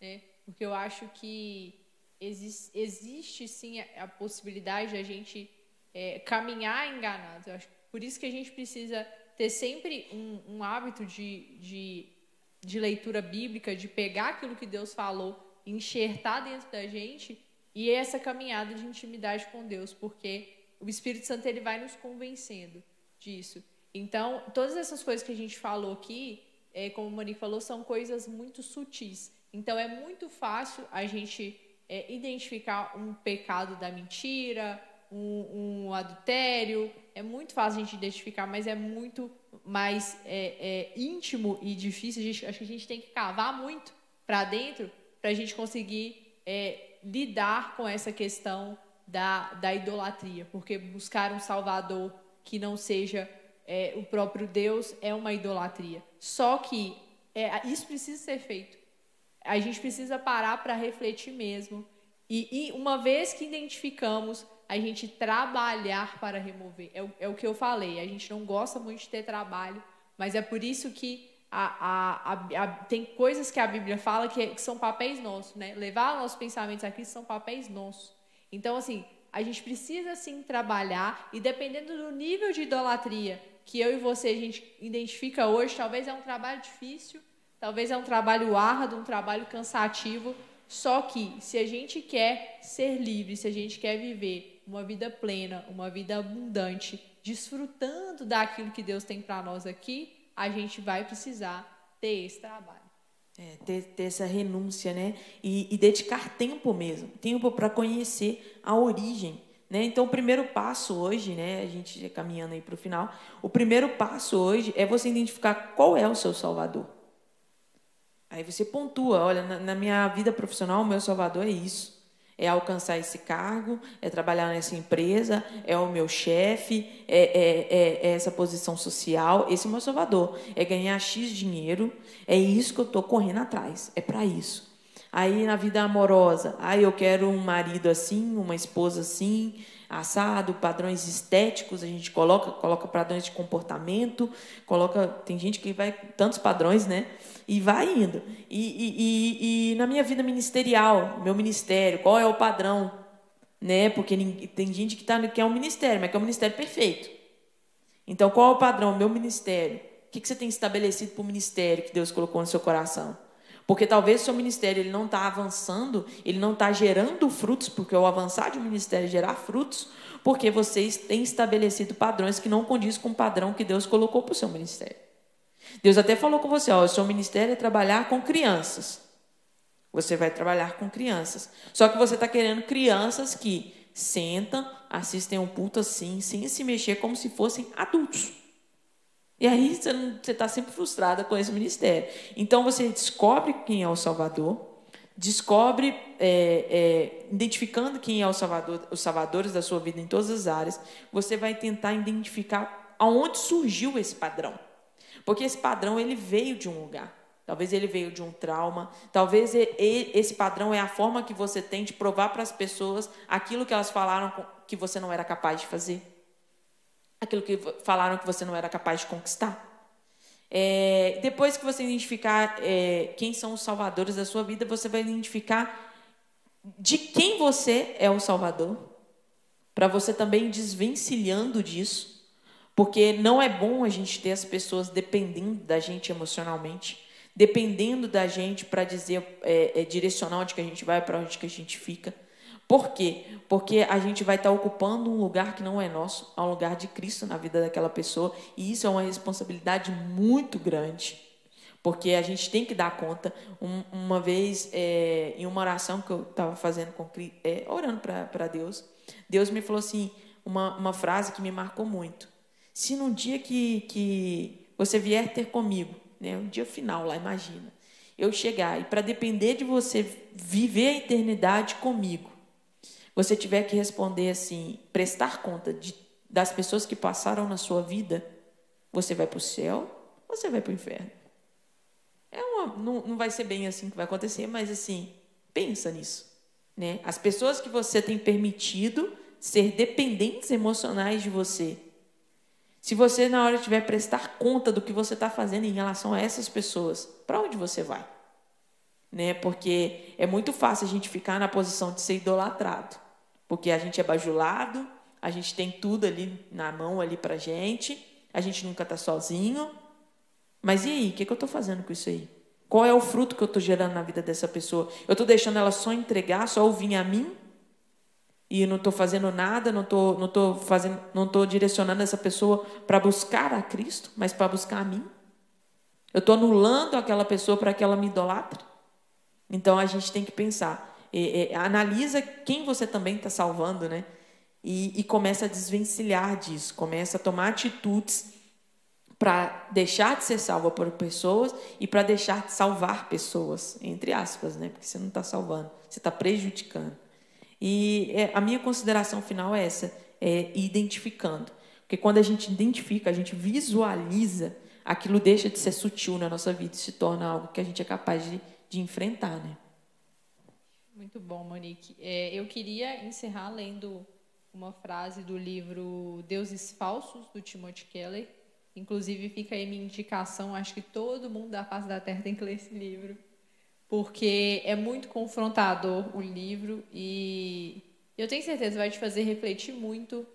né? Porque eu acho que existe, existe sim a, a possibilidade de a gente é, caminhar enganado. Por isso que a gente precisa ter sempre um, um hábito de, de, de leitura bíblica, de pegar aquilo que Deus falou, enxertar dentro da gente e essa caminhada de intimidade com Deus, porque o Espírito Santo ele vai nos convencendo disso. Então, todas essas coisas que a gente falou aqui, é, como o Monique falou, são coisas muito sutis. Então, é muito fácil a gente é, identificar um pecado da mentira, um, um, adultério. É muito fácil a gente identificar, mas é muito mais é, é íntimo e difícil. Gente, acho que a gente tem que cavar muito para dentro para a gente conseguir é, lidar com essa questão da, da idolatria. Porque buscar um Salvador que não seja é, o próprio Deus é uma idolatria. Só que é, isso precisa ser feito. A gente precisa parar para refletir mesmo. E, e, uma vez que identificamos, a gente trabalhar para remover. É, é, o que eu falei. A gente não gosta muito de ter trabalho, mas é por isso que a, a, a, tem coisas que a Bíblia fala que, que são papéis nossos, né? Levar nossos pensamentos a Cristo são papéis nossos. Então, assim, a gente precisa sim trabalhar e dependendo do nível de idolatria que eu e você a gente identifica hoje, talvez é um trabalho difícil, talvez é um trabalho árduo, um trabalho cansativo, só que se a gente quer ser livre, se a gente quer viver uma vida plena, uma vida abundante, desfrutando daquilo que Deus tem para nós aqui, a gente vai precisar ter esse trabalho. É, ter, ter, essa renúncia, né? E, e dedicar tempo mesmo, tempo para conhecer a origem né? Então, o primeiro passo hoje, né, a gente caminhando aí para o final, o primeiro passo hoje é você identificar qual é o seu Salvador. Aí você pontua, olha, na, na minha vida profissional, o meu Salvador é isso. É alcançar esse cargo, é trabalhar nessa empresa, é o meu chefe, é, é, é, é essa posição social. Esse é o meu salvador. É ganhar X dinheiro. É isso que eu estou correndo atrás. É para isso. Aí na vida amorosa, aí eu quero um marido assim, uma esposa assim, assado, padrões estéticos, a gente coloca, coloca padrões de comportamento, coloca, tem gente que vai tantos padrões, né? E vai indo. E, e, e, e na minha vida ministerial, meu ministério, qual é o padrão, né? Porque tem gente que tá que é um ministério, mas que é um ministério perfeito. Então, qual é o padrão, meu ministério? O que, que você tem estabelecido para o ministério que Deus colocou no seu coração? Porque talvez seu ministério ele não está avançando, ele não está gerando frutos, porque o avançar de um ministério é gerar frutos, porque vocês têm estabelecido padrões que não condiz com o padrão que Deus colocou para o seu ministério. Deus até falou com você, ó, o seu ministério é trabalhar com crianças. Você vai trabalhar com crianças. Só que você está querendo crianças que sentam, assistem um culto assim, sem se mexer, como se fossem adultos. E aí você está sempre frustrada com esse ministério. Então você descobre quem é o Salvador, descobre, é, é, identificando quem é o Salvador, os salvadores da sua vida em todas as áreas, você vai tentar identificar aonde surgiu esse padrão. Porque esse padrão ele veio de um lugar. Talvez ele veio de um trauma. Talvez esse padrão é a forma que você tem de provar para as pessoas aquilo que elas falaram que você não era capaz de fazer aquilo que falaram que você não era capaz de conquistar. É, depois que você identificar é, quem são os salvadores da sua vida, você vai identificar de quem você é o salvador, para você também desvencilhando disso, porque não é bom a gente ter as pessoas dependendo da gente emocionalmente, dependendo da gente para dizer, é, é, direcionar onde que a gente vai, para onde que a gente fica. Por quê? Porque a gente vai estar ocupando um lugar que não é nosso, é um lugar de Cristo na vida daquela pessoa, e isso é uma responsabilidade muito grande. Porque a gente tem que dar conta. Um, uma vez, é, em uma oração que eu estava fazendo, com, é, orando para Deus, Deus me falou assim, uma, uma frase que me marcou muito. Se no dia que, que você vier ter comigo, né, um dia final lá, imagina, eu chegar e para depender de você viver a eternidade comigo, você tiver que responder assim, prestar conta de, das pessoas que passaram na sua vida, você vai para o céu ou você vai para o inferno? É uma, não, não vai ser bem assim que vai acontecer, mas assim, pensa nisso. Né? As pessoas que você tem permitido ser dependentes emocionais de você. Se você, na hora tiver prestar conta do que você está fazendo em relação a essas pessoas, para onde você vai? Né? Porque é muito fácil a gente ficar na posição de ser idolatrado porque a gente é bajulado, a gente tem tudo ali na mão ali para gente, a gente nunca está sozinho. Mas e aí, o que, que eu estou fazendo com isso aí? Qual é o fruto que eu estou gerando na vida dessa pessoa? Eu estou deixando ela só entregar, só ouvir a mim? E não estou fazendo nada, não estou não tô fazendo, não estou direcionando essa pessoa para buscar a Cristo, mas para buscar a mim? Eu estou anulando aquela pessoa para que ela me idolatre? Então a gente tem que pensar: é, é, analisa quem você também está salvando, né? E, e começa a desvencilhar disso, começa a tomar atitudes para deixar de ser salva por pessoas e para deixar de salvar pessoas, entre aspas, né? Porque você não está salvando, você está prejudicando. E é, a minha consideração final é essa, é identificando. Porque quando a gente identifica, a gente visualiza, aquilo deixa de ser sutil na nossa vida e se torna algo que a gente é capaz de, de enfrentar, né? Muito bom, Monique. É, eu queria encerrar lendo uma frase do livro Deuses Falsos, do Timothy Keller. Inclusive, fica aí minha indicação. Acho que todo mundo da face da Terra tem que ler esse livro, porque é muito confrontador o livro e eu tenho certeza vai te fazer refletir muito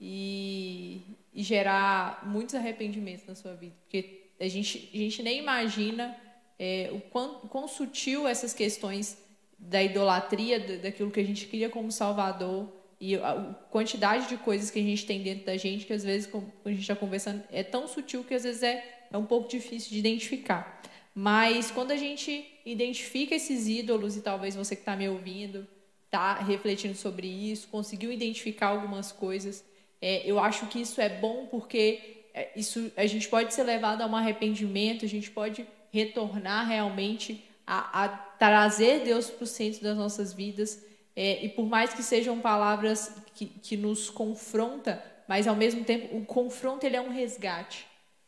e, e gerar muitos arrependimentos na sua vida, porque a gente, a gente nem imagina é, o quão, quão sutil essas questões da idolatria, daquilo que a gente cria como Salvador e a quantidade de coisas que a gente tem dentro da gente que às vezes, quando a gente está conversando, é tão sutil que às vezes é, é um pouco difícil de identificar. Mas quando a gente identifica esses ídolos, e talvez você que está me ouvindo está refletindo sobre isso, conseguiu identificar algumas coisas, é, eu acho que isso é bom porque é, isso a gente pode ser levado a um arrependimento, a gente pode retornar realmente a, a trazer Deus para o centro das nossas vidas é, e por mais que sejam palavras que, que nos confronta, mas ao mesmo tempo o confronto ele é um resgate.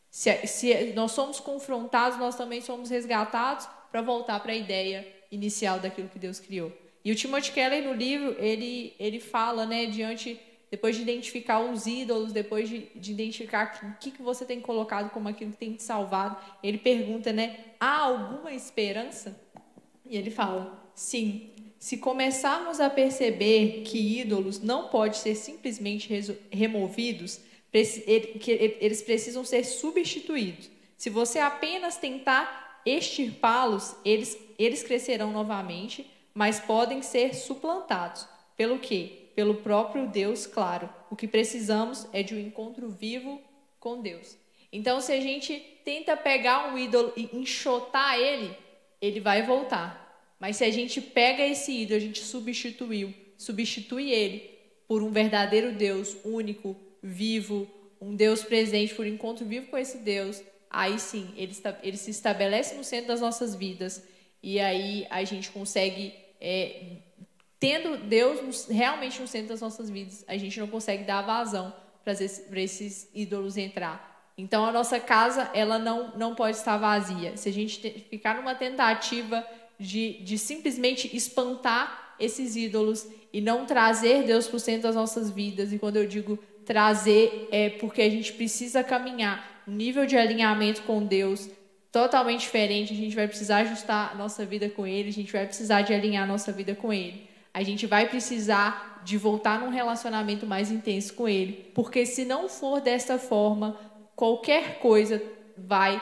Se, se nós somos confrontados, nós também somos resgatados para voltar para a ideia inicial daquilo que Deus criou. E o Timothy Keller no livro ele ele fala, né, diante depois de identificar os ídolos, depois de, de identificar o que, que você tem colocado como aquilo que tem te salvado, ele pergunta, né, há alguma esperança? E ele fala, sim. Se começarmos a perceber que ídolos não podem ser simplesmente removidos, eles precisam ser substituídos. Se você apenas tentar extirpá-los, eles, eles crescerão novamente, mas podem ser suplantados. Pelo quê? Pelo próprio Deus, claro. O que precisamos é de um encontro vivo com Deus. Então, se a gente tenta pegar um ídolo e enxotar ele, ele vai voltar. Mas se a gente pega esse ídolo, a gente substituiu, substitui ele por um verdadeiro Deus único, vivo, um Deus presente, por um encontro vivo com esse Deus, aí sim, ele, ele se estabelece no centro das nossas vidas e aí a gente consegue é, tendo Deus realmente no centro das nossas vidas, a gente não consegue dar vazão para esses ídolos entrar. Então a nossa casa ela não, não pode estar vazia. Se a gente ficar numa tentativa de, de simplesmente espantar esses ídolos e não trazer Deus para o centro das nossas vidas, e quando eu digo trazer, é porque a gente precisa caminhar um nível de alinhamento com Deus totalmente diferente, a gente vai precisar ajustar nossa vida com Ele, a gente vai precisar de alinhar nossa vida com Ele a gente vai precisar de voltar num relacionamento mais intenso com ele, porque se não for desta forma, qualquer coisa vai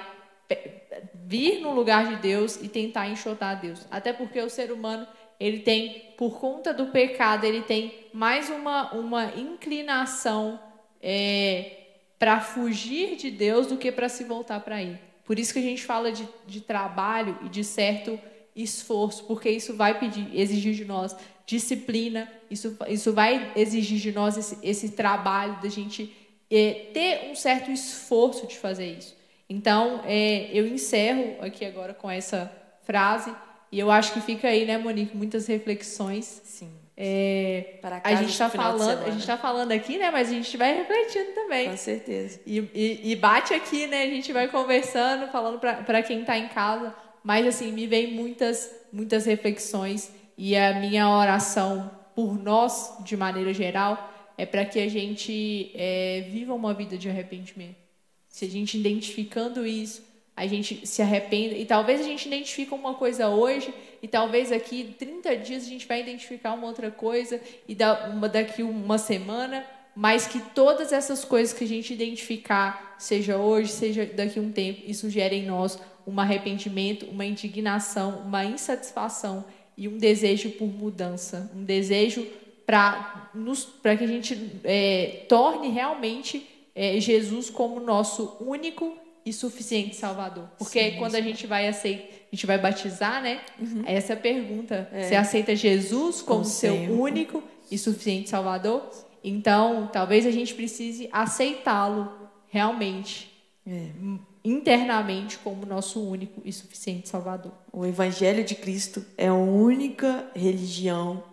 vir no lugar de Deus e tentar enxotar Deus. Até porque o ser humano, ele tem, por conta do pecado, ele tem mais uma, uma inclinação é, para fugir de Deus do que para se voltar para Ele. Por isso que a gente fala de, de trabalho e de certo esforço, porque isso vai pedir, exigir de nós disciplina, isso, isso vai exigir de nós esse, esse trabalho da gente é, ter um certo esforço de fazer isso. Então, é, eu encerro aqui agora com essa frase, e eu acho que fica aí, né, Monique, muitas reflexões. Sim. É, Para a gente está falando, a gente está falando aqui, né? Mas a gente vai refletindo também. Com certeza. E, e, e bate aqui, né? A gente vai conversando, falando para quem está em casa. Mas assim, me vem muitas, muitas reflexões e a minha oração por nós, de maneira geral, é para que a gente é, viva uma vida de arrependimento. Se a gente identificando isso, a gente se arrependa. E talvez a gente identifique uma coisa hoje, e talvez aqui 30 dias a gente vai identificar uma outra coisa, e daqui uma semana, mas que todas essas coisas que a gente identificar, seja hoje, seja daqui um tempo, isso gere em nós um arrependimento, uma indignação, uma insatisfação e um desejo por mudança, um desejo para que a gente é, torne realmente é, Jesus como nosso único e suficiente Salvador. Porque sim, quando a gente vai aceitar, a gente vai batizar, né? Uhum. Essa é a pergunta. É. Você aceita Jesus como, como seu único e suficiente Salvador? Então, talvez a gente precise aceitá-lo realmente. É internamente como nosso único e suficiente Salvador. O Evangelho de Cristo é a única religião,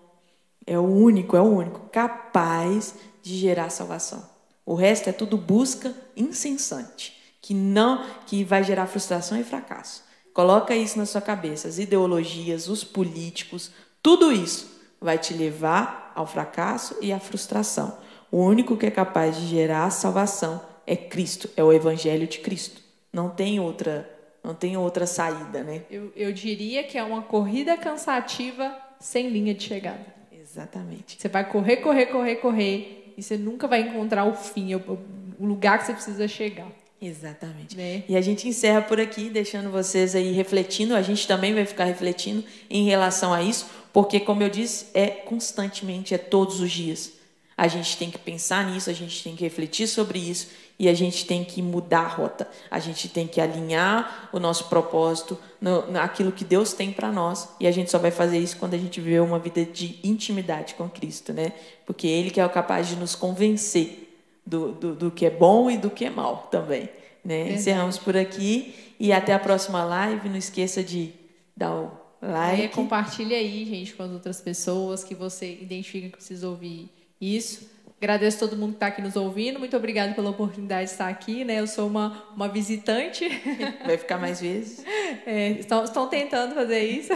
é o único, é o único capaz de gerar salvação. O resto é tudo busca incessante, que não, que vai gerar frustração e fracasso. Coloca isso na sua cabeça. As ideologias, os políticos, tudo isso vai te levar ao fracasso e à frustração. O único que é capaz de gerar salvação é Cristo, é o Evangelho de Cristo. Não tem outra, não tem outra saída, né? Eu, eu diria que é uma corrida cansativa sem linha de chegada. Exatamente. Você vai correr, correr, correr, correr e você nunca vai encontrar o fim, o, o lugar que você precisa chegar. Exatamente. Né? E a gente encerra por aqui, deixando vocês aí refletindo. A gente também vai ficar refletindo em relação a isso, porque, como eu disse, é constantemente, é todos os dias. A gente tem que pensar nisso, a gente tem que refletir sobre isso e a gente tem que mudar a rota. A gente tem que alinhar o nosso propósito no, naquilo que Deus tem para nós. E a gente só vai fazer isso quando a gente viver uma vida de intimidade com Cristo, né? Porque Ele que é o capaz de nos convencer do, do, do que é bom e do que é mal também. Né? Encerramos por aqui e até a próxima live. Não esqueça de dar o like. É, compartilha aí, gente, com as outras pessoas que você identifica que precisa ouvir isso. Agradeço todo mundo que está aqui nos ouvindo. Muito obrigada pela oportunidade de estar aqui. Né? Eu sou uma, uma visitante. Vai ficar mais vezes. É, estão, estão tentando fazer isso.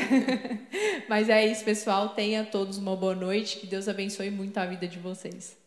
Mas é isso, pessoal. Tenha todos uma boa noite. Que Deus abençoe muito a vida de vocês.